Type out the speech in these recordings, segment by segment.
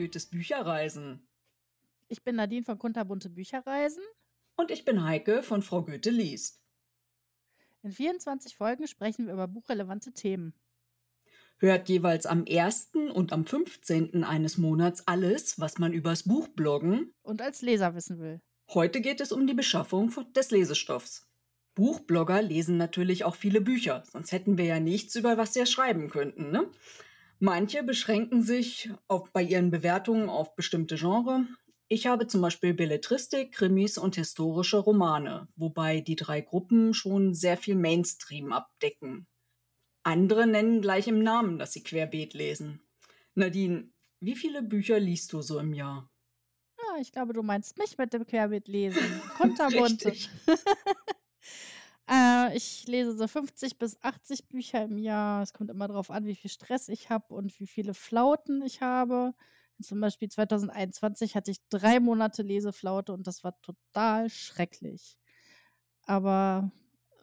Goethes Bücherreisen. Ich bin Nadine von Kunterbunte Bücherreisen. Und ich bin Heike von Frau Goethe liest. In 24 Folgen sprechen wir über buchrelevante Themen. Hört jeweils am 1. und am 15. eines Monats alles, was man übers Buch bloggen und als Leser wissen will. Heute geht es um die Beschaffung des Lesestoffs. Buchblogger lesen natürlich auch viele Bücher, sonst hätten wir ja nichts, über was wir schreiben könnten. Ne? Manche beschränken sich auf, bei ihren Bewertungen auf bestimmte Genre. Ich habe zum Beispiel Belletristik, Krimis und historische Romane, wobei die drei Gruppen schon sehr viel Mainstream abdecken. Andere nennen gleich im Namen, dass sie querbeet lesen. Nadine, wie viele Bücher liest du so im Jahr? Ja, ich glaube, du meinst mich mit dem Querbeet lesen. Kunterbunte. Äh, ich lese so 50 bis 80 Bücher im Jahr. Es kommt immer darauf an, wie viel Stress ich habe und wie viele Flauten ich habe. Zum Beispiel 2021 hatte ich drei Monate Leseflaute und das war total schrecklich. Aber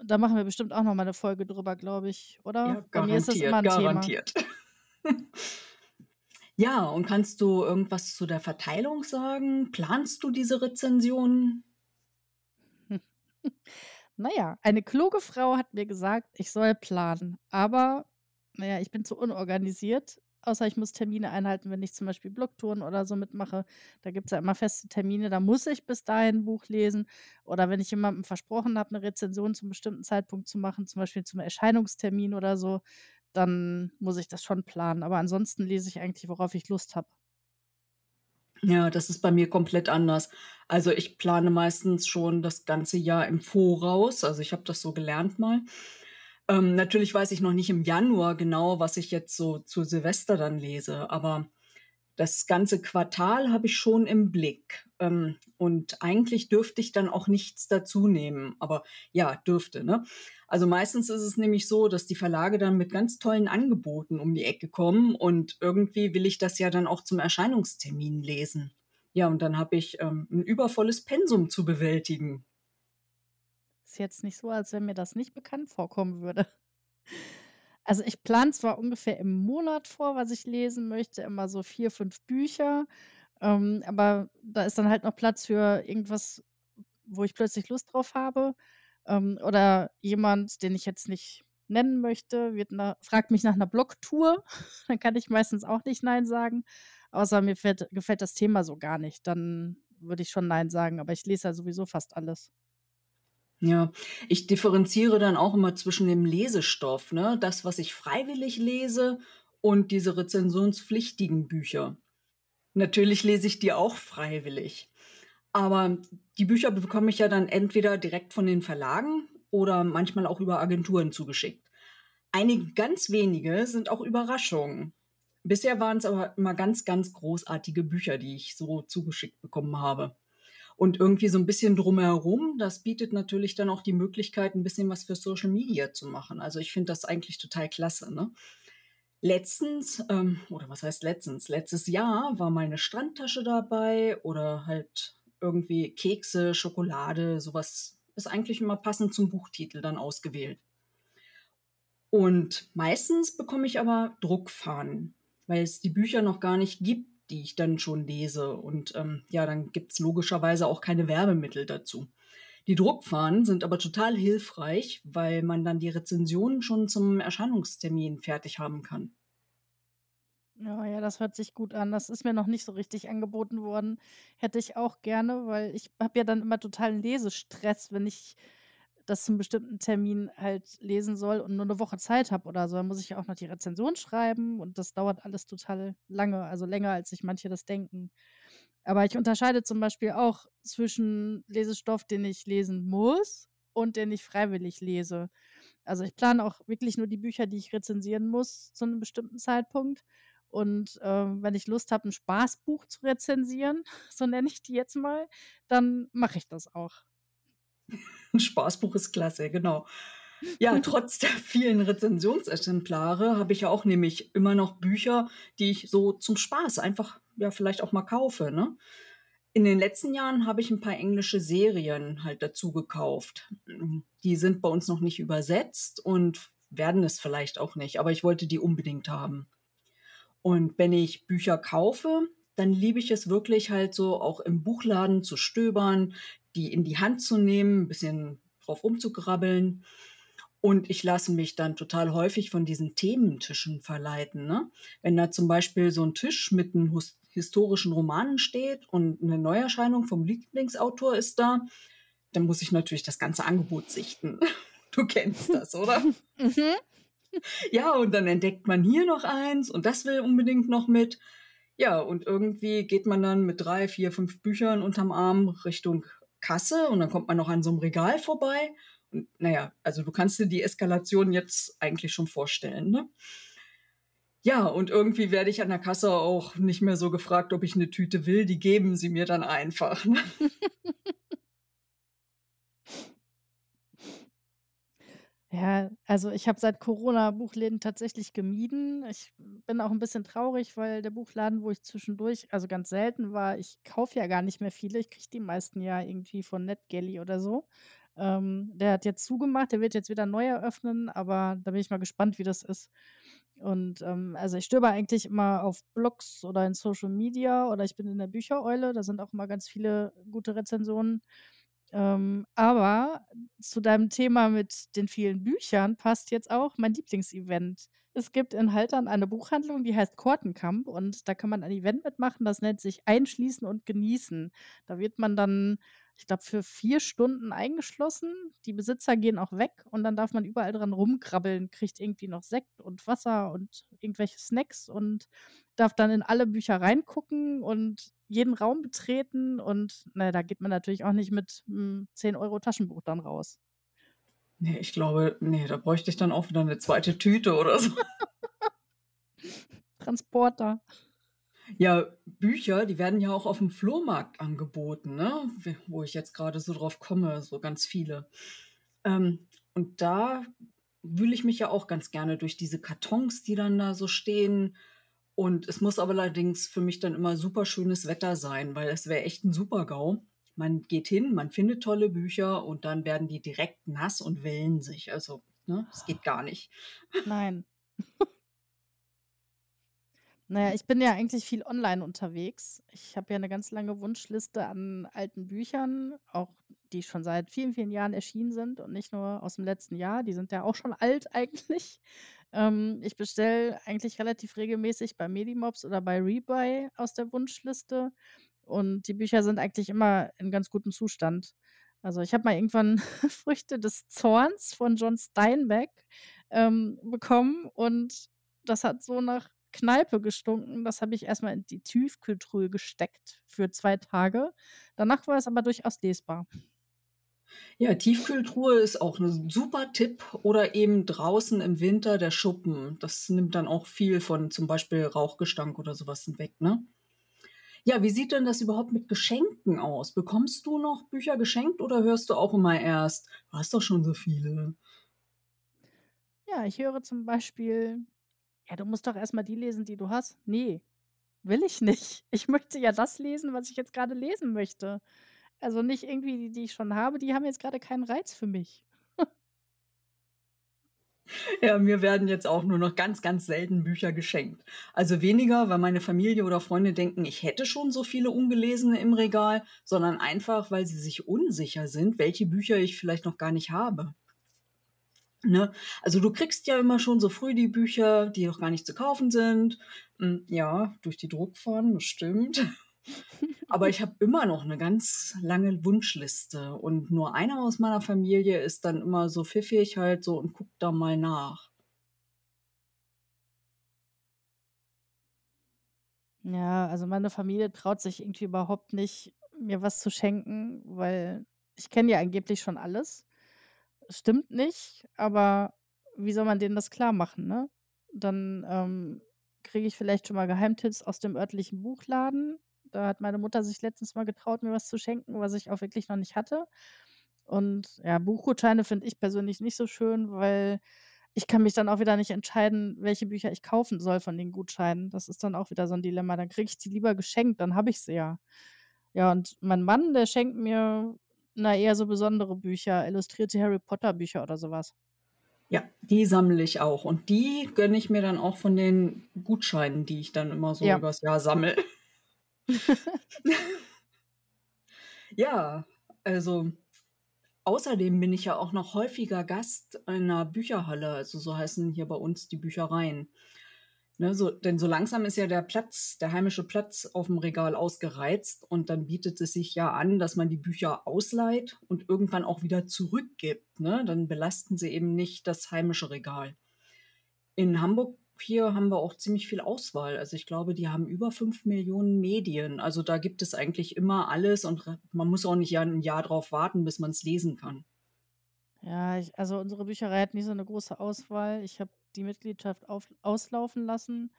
da machen wir bestimmt auch noch mal eine Folge drüber, glaube ich, oder? Ja, Bei mir ist das immer ein garantiert. Thema. ja, und kannst du irgendwas zu der Verteilung sagen? Planst du diese Rezensionen? Naja, eine kluge Frau hat mir gesagt, ich soll planen. Aber, naja, ich bin zu unorganisiert. Außer ich muss Termine einhalten, wenn ich zum Beispiel Blogtouren oder so mitmache. Da gibt es ja immer feste Termine, da muss ich bis dahin ein Buch lesen. Oder wenn ich jemandem versprochen habe, eine Rezension zum bestimmten Zeitpunkt zu machen, zum Beispiel zum Erscheinungstermin oder so, dann muss ich das schon planen. Aber ansonsten lese ich eigentlich, worauf ich Lust habe. Ja, das ist bei mir komplett anders. Also ich plane meistens schon das ganze Jahr im Voraus. Also ich habe das so gelernt mal. Ähm, natürlich weiß ich noch nicht im Januar genau, was ich jetzt so zu Silvester dann lese, aber das ganze Quartal habe ich schon im Blick. Ähm, und eigentlich dürfte ich dann auch nichts dazu nehmen. Aber ja, dürfte. Ne? Also meistens ist es nämlich so, dass die Verlage dann mit ganz tollen Angeboten um die Ecke kommen und irgendwie will ich das ja dann auch zum Erscheinungstermin lesen. Ja, und dann habe ich ähm, ein übervolles Pensum zu bewältigen. Ist jetzt nicht so, als wenn mir das nicht bekannt vorkommen würde. Also ich plane zwar ungefähr im Monat vor, was ich lesen möchte, immer so vier, fünf Bücher, ähm, aber da ist dann halt noch Platz für irgendwas, wo ich plötzlich Lust drauf habe. Ähm, oder jemand, den ich jetzt nicht nennen möchte, na, fragt mich nach einer Blogtour. dann kann ich meistens auch nicht Nein sagen. Außer mir fällt, gefällt das Thema so gar nicht. Dann würde ich schon Nein sagen. Aber ich lese ja sowieso fast alles. Ja, ich differenziere dann auch immer zwischen dem Lesestoff, ne? Das, was ich freiwillig lese und diese rezensionspflichtigen Bücher. Natürlich lese ich die auch freiwillig. Aber die Bücher bekomme ich ja dann entweder direkt von den Verlagen oder manchmal auch über Agenturen zugeschickt. Einige ganz wenige sind auch Überraschungen. Bisher waren es aber immer ganz, ganz großartige Bücher, die ich so zugeschickt bekommen habe. Und irgendwie so ein bisschen drumherum, das bietet natürlich dann auch die Möglichkeit, ein bisschen was für Social Media zu machen. Also ich finde das eigentlich total klasse. Ne? Letztens, ähm, oder was heißt letztens? Letztes Jahr war meine Strandtasche dabei oder halt irgendwie Kekse, Schokolade, sowas ist eigentlich immer passend zum Buchtitel dann ausgewählt. Und meistens bekomme ich aber Druckfahnen, weil es die Bücher noch gar nicht gibt, die ich dann schon lese. Und ähm, ja, dann gibt's logischerweise auch keine Werbemittel dazu. Die Druckfahnen sind aber total hilfreich, weil man dann die Rezensionen schon zum Erscheinungstermin fertig haben kann. Ja, ja, das hört sich gut an. Das ist mir noch nicht so richtig angeboten worden. Hätte ich auch gerne, weil ich habe ja dann immer totalen Lesestress, wenn ich das zum bestimmten Termin halt lesen soll und nur eine Woche Zeit habe oder so. Dann muss ich ja auch noch die Rezension schreiben und das dauert alles total lange, also länger, als sich manche das denken. Aber ich unterscheide zum Beispiel auch zwischen Lesestoff, den ich lesen muss und den ich freiwillig lese. Also ich plane auch wirklich nur die Bücher, die ich rezensieren muss zu einem bestimmten Zeitpunkt. Und äh, wenn ich Lust habe, ein Spaßbuch zu rezensieren, so nenne ich die jetzt mal, dann mache ich das auch. Ein Spaßbuch ist klasse, genau. Ja, trotz der vielen Rezensionsexemplare habe ich ja auch nämlich immer noch Bücher, die ich so zum Spaß einfach ja vielleicht auch mal kaufe. Ne? In den letzten Jahren habe ich ein paar englische Serien halt dazu gekauft. Die sind bei uns noch nicht übersetzt und werden es vielleicht auch nicht, aber ich wollte die unbedingt haben. Und wenn ich Bücher kaufe, dann liebe ich es wirklich halt so auch im Buchladen zu stöbern, die in die Hand zu nehmen, 'n bisschen drauf rumzugrabbeln. Und ich lasse mich dann total häufig von diesen Thementischen verleiten, ne? Wenn da zum Beispiel so 'n Tisch mit hus historischen Romanen steht und 'ne Neuerscheinung vom Lieblingsautor ist da, dann muss ich natürlich das ganze Angebot sichten. Du kennst das, oder? Mhm. Ja, und dann entdeckt man hier noch eins und das will unbedingt noch mit. Ja, und irgendwie geht man dann mit 3, 4, 5 Büchern unterm Arm Richtung Kasse und dann kommt man noch an so 'nem Regal vorbei. Und na ja, also du kannst dir die Eskalation jetzt eigentlich schon vorstellen, ne? Ja, und irgendwie werde ich an der Kasse auch nicht mehr so gefragt, ob ich 'ne Tüte will, die geben sie mir dann einfach, ne? Ja, also ich habe seit Corona Buchläden tatsächlich gemieden. Ich bin auch 'n bisschen traurig, weil der Buchladen, wo ich zwischendurch also ganz selten war ich kaufe ja gar nicht mehr viele. Ich kriege die meisten ja irgendwie von NetGalley oder so. Ähm, der hat jetzt zugemacht, der wird jetzt wieder neu eröffnen, aber da bin ich mal gespannt, wie das ist. Und, ähm, also ich stöbere eigentlich immer auf Blogs oder in Social Media oder ich bin in der Büchereule, da sind auch immer ganz viele gute Rezensionen. Ähm, aber zu deinem Thema mit den vielen Büchern passt jetzt auch mein Lieblingsevent. Es gibt in Haltern eine Buchhandlung, die heißt Kortenkamp und da kann man ein Event mitmachen, das nennt sich „Einschließen und genießen“. Da wird man dann, ich glaube, für 4 Stunden eingeschlossen. Die Besitzer gehen auch weg und dann darf man überall dran rumkrabbeln, kriegt irgendwie noch Sekt und Wasser und irgendwelche Snacks und darf dann in alle Bücher reingucken und jeden Raum betreten und, na ja, da geht man natürlich auch nicht mit 'm 10 € Taschenbuch dann raus. Ne, ich glaube ne, da bräuchte ich dann auch wieder 'ne 2. Tüte oder so. Transporter. Ja, Bücher, die werden ja auch auf'm Flohmarkt angeboten, ne? Wo ich jetzt grade so drauf komme, so ganz viele. Ähm, und da wühle ich mich ja auch ganz gerne durch diese Kartons, die dann da so stehen. Und es muss aber allerdings für mich dann immer super schönes Wetter sein, weil es wäre echt 'n Super-GAU. Man geht hin, man findet tolle Bücher und dann werden die direkt nass und wellen sich. Also, ne, das geht gar nicht. Nein. Na ja, ich bin ja eigentlich viel online unterwegs. Ich habe ja 'ne ganz lange Wunschliste an alten Büchern, auch die schon seit vielen, vielen Jahren erschienen sind und nicht nur aus'm letzten Jahr. Die sind ja auch schon alt eigentlich. Ähm, ich bestelle eigentlich relativ regelmäßig bei Medimobs oder bei Rebuy aus der Wunschliste und die Bücher sind eigentlich immer in ganz gutem Zustand. Also, ich habe mal irgendwann „Früchte des Zorns“ von John Steinbeck, ähm, bekommen und das hat so nach Kneipe gestunken. Das habe ich erst mal in die Tiefkühltruhe gesteckt für 2 Tage. Danach war es aber durchaus lesbar. Ja, Tiefkühltruhe ist auch 'ne super Tipp oder eben draußen im Winter der Schuppen. Das nimmt dann auch viel von zum Beispiel Rauchgestank oder so was weg, ne? Ja, wie sieht denn das überhaupt mit Geschenken aus? Bekommst du noch Bücher geschenkt oder hörst du auch immer erst: „Du hast doch schon so viele?“ Ja, ich höre zum Beispiel: „Ja, du musst doch erst mal die lesen, die du hast.“ Ne, will ich nicht. Ich möchte ja das lesen, was ich jetzt grade lesen möchte. Also, nicht irgendwie die, die ich schon habe, die haben jetzt grade keinen Reiz für mich. Ja, mir werden jetzt auch nur noch ganz, ganz selten Bücher geschenkt. Also, weniger, weil meine Familie oder Freunde denken, ich hätte schon so viele Ungelesene im Regal, sondern einfach, weil sie sich unsicher sind, welche Bücher ich vielleicht noch gar nicht habe. Ne? Also, du kriegst ja immer schon so früh die Bücher, die noch gar nicht zu kaufen sind. Hm, ja, durch die Druckform, das stimmt. Aber ich habe immer noch 'ne ganz lange Wunschliste und nur einer aus meiner Familie ist dann immer so pfiffig halt so und guckt da mal nach. Ja, also meine Familie traut sich irgendwie überhaupt nicht, mir was zu schenken, weil ich kenne ja angeblich schon alles. Stimmt nicht, aber wie soll man denen das klarmachen, ne? Dann, ähm, kriege ich vielleicht schon mal Geheimtipps aus dem örtlichen Buchladen. Da hat meine Mutter sich letztens mal getraut, mir was zu schenken, was ich auch wirklich noch nicht hatte. Und ja, Buchgutscheine finde ich persönlich nicht so schön, weil ich kann mich dann auch wieder nicht entscheiden, welche Bücher ich kaufen soll von den Gutscheinen. Das ist dann auch wieder so 'n Dilemma. Dann kriege ich die lieber geschenkt, dann habe ich sie ja. Ja, und mein Mann, der schenkt mir, na, eher so besondere Bücher, illustrierte Harry-Potter-Bücher oder so was. Ja, die sammle ich auch und die gönne ich mir dann auch von den Gutscheinen, die ich dann immer so Ja. übers Jahr sammle. Ja, also außerdem bin ich ja auch noch häufiger Gast in einer Bücherhalle, also so heißen hier bei uns die Büchereien. Ne, so, denn so langsam ist ja der Platz, der heimische Platz auf dem Regal ausgereizt und dann bietet es sich ja an, dass man die Bücher ausleiht und irgendwann auch wieder zurückgibt. Ne? Dann belasten sie eben nicht das heimische Regal. In Hamburg hier haben wir auch ziemlich viel Auswahl. Also ich glaube, die haben über fünf Millionen Medien. Also da gibt es eigentlich immer alles und man muss auch nicht ein Jahr drauf warten, bis man es lesen kann. Ja, ich, also unsere Bücherei hat nicht so eine große Auswahl. Ich habe die Mitgliedschaft auf, auslaufen lassen.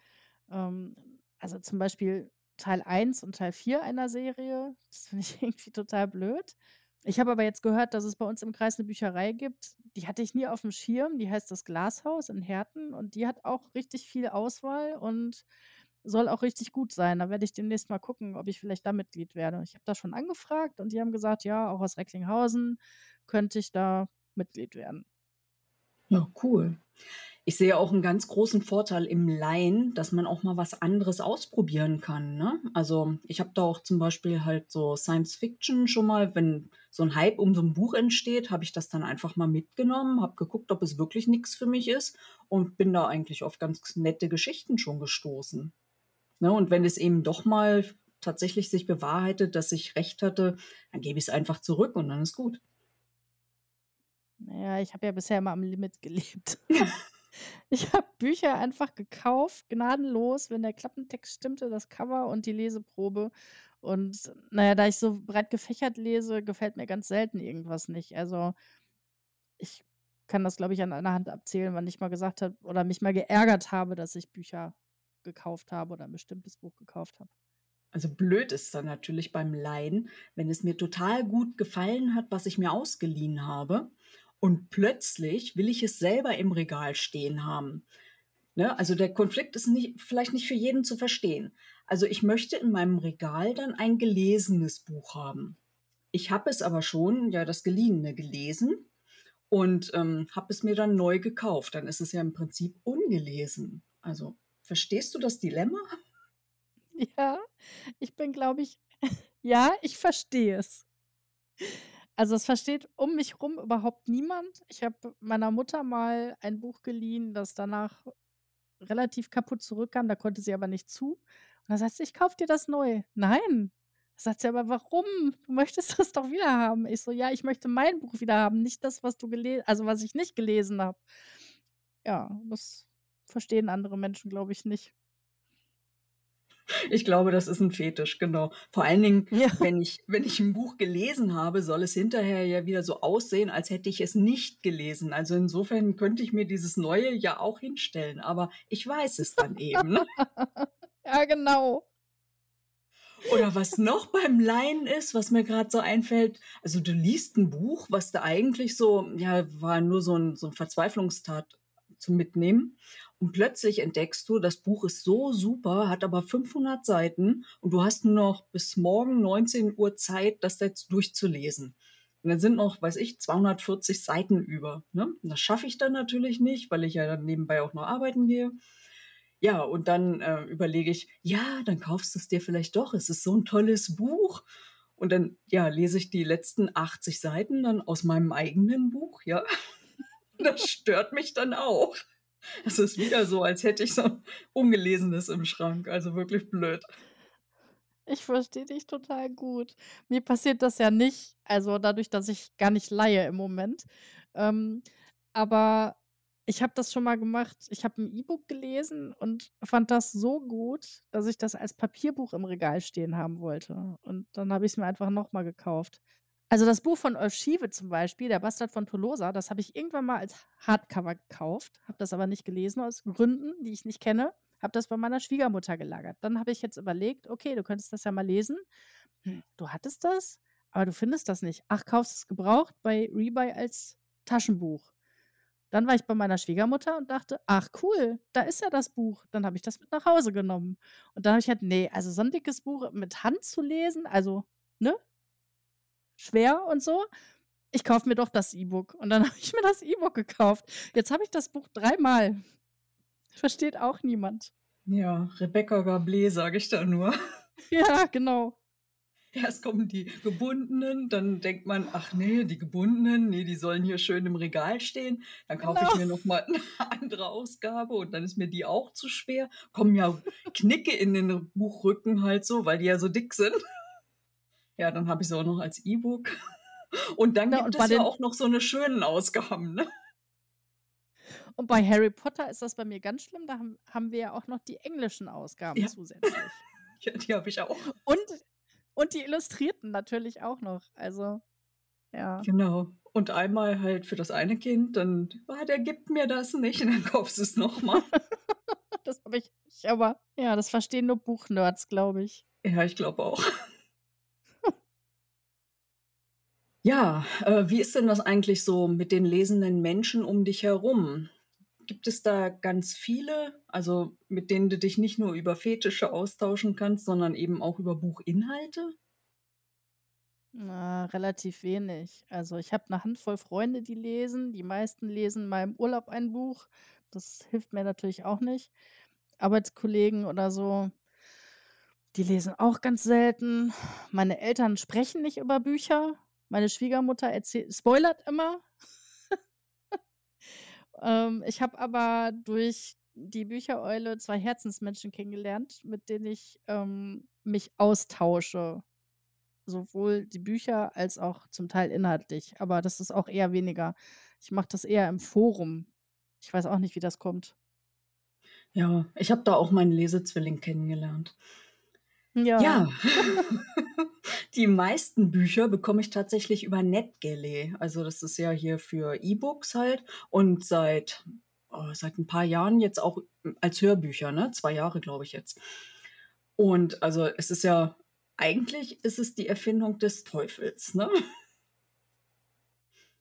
Ähm, also zum Beispiel Teil 1 und Teil 4 einer Serie. Das finde ich irgendwie total blöd. Ich habe aber jetzt gehört, dass es bei uns im Kreis eine Bücherei gibt. Die hatte ich nie auf dem Schirm. Die heißt das Glashaus in Herten und die hat auch richtig viel Auswahl und soll auch richtig gut sein. Da werde ich demnächst mal gucken, ob ich vielleicht da Mitglied werde. Ich habe da schon angefragt und die haben gesagt, ja, auch aus Recklinghausen könnte ich da Mitglied werden. Ja, cool. Ich sehe auch einen ganz großen Vorteil im Leihen, dass man auch mal was anderes ausprobieren kann, ne? Also, ich habe da auch zum Beispiel halt so Science Fiction schon mal wenn so ein Hype um so ein Buch entsteht, habe ich das dann einfach mal mitgenommen, habe geguckt, ob es wirklich nichts für mich ist und bin da eigentlich auf ganz nette Geschichten schon gestoßen. Ne, und wenn es eben doch mal tatsächlich sich bewahrheitet, dass ich recht hatte, dann gebe ich es einfach zurück und dann ist gut. Naja, ich habe ja bisher immer am Limit gelebt. Ich habe Bücher einfach gekauft, gnadenlos, wenn der Klappentext stimmte, das Cover und die Leseprobe. Und naja, da ich so breit gefächert lese, gefällt mir ganz selten irgendwas nicht. Also ich kann das, glaube ich, an einer Hand abzählen, wann ich mal gesagt habe oder mich mal geärgert habe, dass ich Bücher gekauft habe oder ein bestimmtes Buch gekauft habe. Also blöd ist dann natürlich beim Leihen, wenn es mir total gut gefallen hat, was ich mir ausgeliehen habe und plötzlich will ich es selber im Regal stehen haben. Ne? Also der Konflikt ist nicht, vielleicht nicht für jeden zu verstehen. Also ich möchte in meinem Regal dann ein gelesenes Buch haben. Ich habe es aber schon, ja, das geliehene gelesen und ähm, habe es mir dann neu gekauft. Dann ist es ja im Prinzip ungelesen. Also verstehst du das Dilemma? Ja, ich bin, glaube ich, ja, ich verstehe es. Also, es versteht um mich rum überhaupt niemand. Ich habe meiner Mutter mal ein Buch geliehen, das danach relativ kaputt zurückkam, da konnte sie aber nicht zu. Und dann sagt sie: „Ich kaufe dir das neu.“ „Nein.“ Da sagt sie: „Aber warum? Du möchtest das doch wieder haben.“ Ich so: „Ja, ich möchte mein Buch wieder haben, nicht das, was du gelesen, also, was ich nicht gelesen habe.“ Ja, das verstehen andere Menschen, glaube ich, nicht. Ich glaube, das ist ein Fetisch, genau. Vor allen Dingen, Ja. wenn ich wenn ich 'n Buch gelesen habe, soll es hinterher ja wieder so aussehen, als hätte ich es nicht gelesen. Also, insofern könnte ich mir dieses Neue ja auch hinstellen, aber ich weiß es dann eben, ne? Ja, genau. Oder was noch beim Leihen ist, was mir gerade so einfällt, also, du liest ein Buch, was da eigentlich so ja, war nur so ein so 'n Verzweiflungstat zum Mitnehmen und plötzlich entdeckst du, das Buch ist so super, hat aber 500 Seiten und du hast nur noch bis morgen 19 Uhr Zeit, das jetzt durchzulesen. Und dann sind noch, weiß ich, 240 Seiten über. Ne? Das schaffe ich dann natürlich nicht, weil ich ja dann nebenbei auch noch arbeiten gehe. Ja, und dann äh, überlege ich, ja, dann kaufst du es dir vielleicht doch. Es ist so ein tolles Buch. Und dann, ja, lese ich die letzten 80 Seiten dann aus meinem eigenen Buch, ja. Das stört mich dann auch. Es ist wieder so, als hätte ich so ein Ungelesenes im Schrank. Also wirklich blöd. Ich verstehe dich total gut. Mir passiert das ja nicht, also dadurch, dass ich gar nicht leihe im Moment. Ähm, aber ich habe das schon mal gemacht. Ich habe ein E-Book gelesen und fand das so gut, dass ich das als Papierbuch im Regal stehen haben wollte. Und dann habe ich es mir einfach noch mal gekauft. Also das Buch von Ulf Schiewe zum Beispiel, Der Bastard von Tolosa, das habe ich irgendwann mal als Hardcover gekauft, habe das aber nicht gelesen aus Gründen, die ich nicht kenne, habe das bei meiner Schwiegermutter gelagert. Dann habe ich jetzt überlegt, okay, du könntest das ja mal lesen. Hm, du hattest das, aber du findest das nicht. Ach, kaufst es gebraucht bei Rebuy als Taschenbuch. Dann war ich bei meiner Schwiegermutter und dachte, ach cool, da ist ja das Buch. Dann habe ich das mit nach Hause genommen. Und dann habe ich halt, nee, also so ein dickes Buch mit Hand zu lesen, also, ne, schwer und so. Ich kaufe mir doch das E-Book. Und dann habe ich mir das E-Book gekauft. Jetzt habe ich das Buch dreimal. Versteht auch niemand. Ja, Rebecca Gablé, sage ich da nur. Ja, genau. Erst kommen die gebundenen, dann denkt man: „Ach ne, die gebundenen, ne, die sollen hier schön im Regal stehen.“ Dann kaufe ich Genau. mir noch mal 'ne andere Ausgabe und dann ist mir die auch zu schwer. Kommen ja Knicke in den Buchrücken halt so, weil die ja so dick sind. Ja, dann habe ich sie auch noch als E-Book. Und dann Na, gibt und es ja auch noch so 'ne schönen Ausgaben, ne? Und bei Harry Potter ist das bei mir ganz schlimm, da haben haben wir ja auch noch die englischen Ausgaben Ja. zusätzlich. Ja, die habe ich auch. Und und die Illustrierten natürlich auch noch. Also, ja. Genau. Und einmal halt für das eine Kind, dann: „Ah, der gibt mir das nicht.“ Und dann kaufst du's noch mal. Das habe ich nicht, aber ja, das verstehen nur Buchnerds, glaube ich. Ja, ich glaube auch. Ja, äh, wie ist denn das eigentlich so mit den lesenden Menschen um dich herum? Gibt es da ganz viele, also mit denen du dich nicht nur über Fetische austauschen kannst, sondern eben auch über Buchinhalte? Na, relativ wenig. Also, ich habe 'ne Handvoll Freunde, die lesen. Die meisten lesen mal im Urlaub ein Buch. Das hilft mir natürlich auch nicht. Arbeitskollegen oder so die lesen auch ganz selten. Meine Eltern sprechen nicht über Bücher. Meine Schwiegermutter erzählt spoilert immer. Ähm, ich habe aber durch die Büchereule 2 Herzensmenschen kennengelernt, mit denen ich, ähm, mich austausche. Sowohl die Bücher als auch zum Teil inhaltlich, aber das ist auch eher weniger. Ich mache das eher im Forum. Ich weiß auch nicht, wie das kommt. Ja, ich habe da auch meinen Lesezwilling kennengelernt. Ja. Ja. Die meisten Bücher bekomme ich tatsächlich über NetGalley. Also, das ist ja hier für E-Books halt und seit oh, seit 'n paar Jahren jetzt auch, als Hörbücher, ne? 2 Jahre, glaube ich jetzt. Und also, es ist ja eigentlich ist es die Erfindung des Teufels, ne?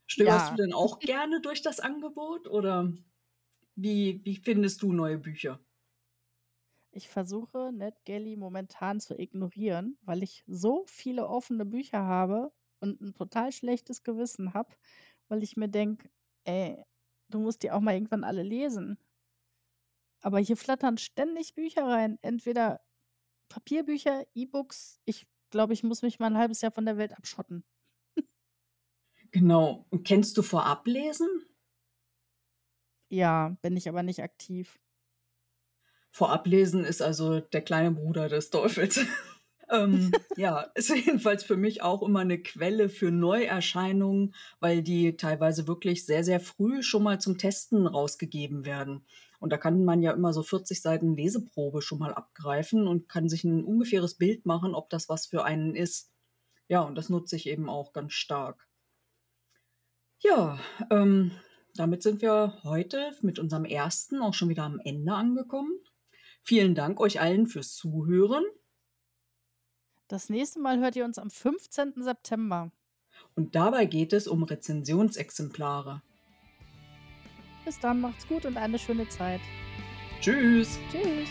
Stöberst du Ja. denn auch gerne durch das Angebot oder wie wie findest du neue Bücher? Ich versuche, NetGalley momentan zu ignorieren, weil ich so viele offene Bücher habe und 'n total schlechtes Gewissen habe, weil ich mir denke: „Ey, du musst die auch mal irgendwann alle lesen.“ Aber hier flattern ständig Bücher rein, entweder Papierbücher, E-Books. Ich glaube, ich muss mich mal 'n halbes Jahr von der Welt abschotten. Genau. Und kennst du Vorablesen? Ja, bin ich aber nicht aktiv. Vorablesen ist also der kleine Bruder des Teufels. Ähm, ja, ist jedenfalls für mich auch immer 'ne Quelle für Neuerscheinungen, weil die teilweise wirklich sehr, sehr früh schon mal zum Testen rausgegeben werden. Und da kann man ja immer so 40 Seiten Leseprobe schon mal abgreifen und kann sich 'n ungefähres Bild machen, ob das was für einen ist. Ja, und das nutze ich eben auch ganz stark. Ja, ähm, damit sind wir heute mit unserem 1. auch schon wieder am Ende angekommen. Vielen Dank euch allen fürs Zuhören. Das nächste Mal hört ihr uns am 15. September. Und dabei geht es um Rezensionsexemplare. Bis dann, macht's gut und eine schöne Zeit. Tschüss. Tschüss.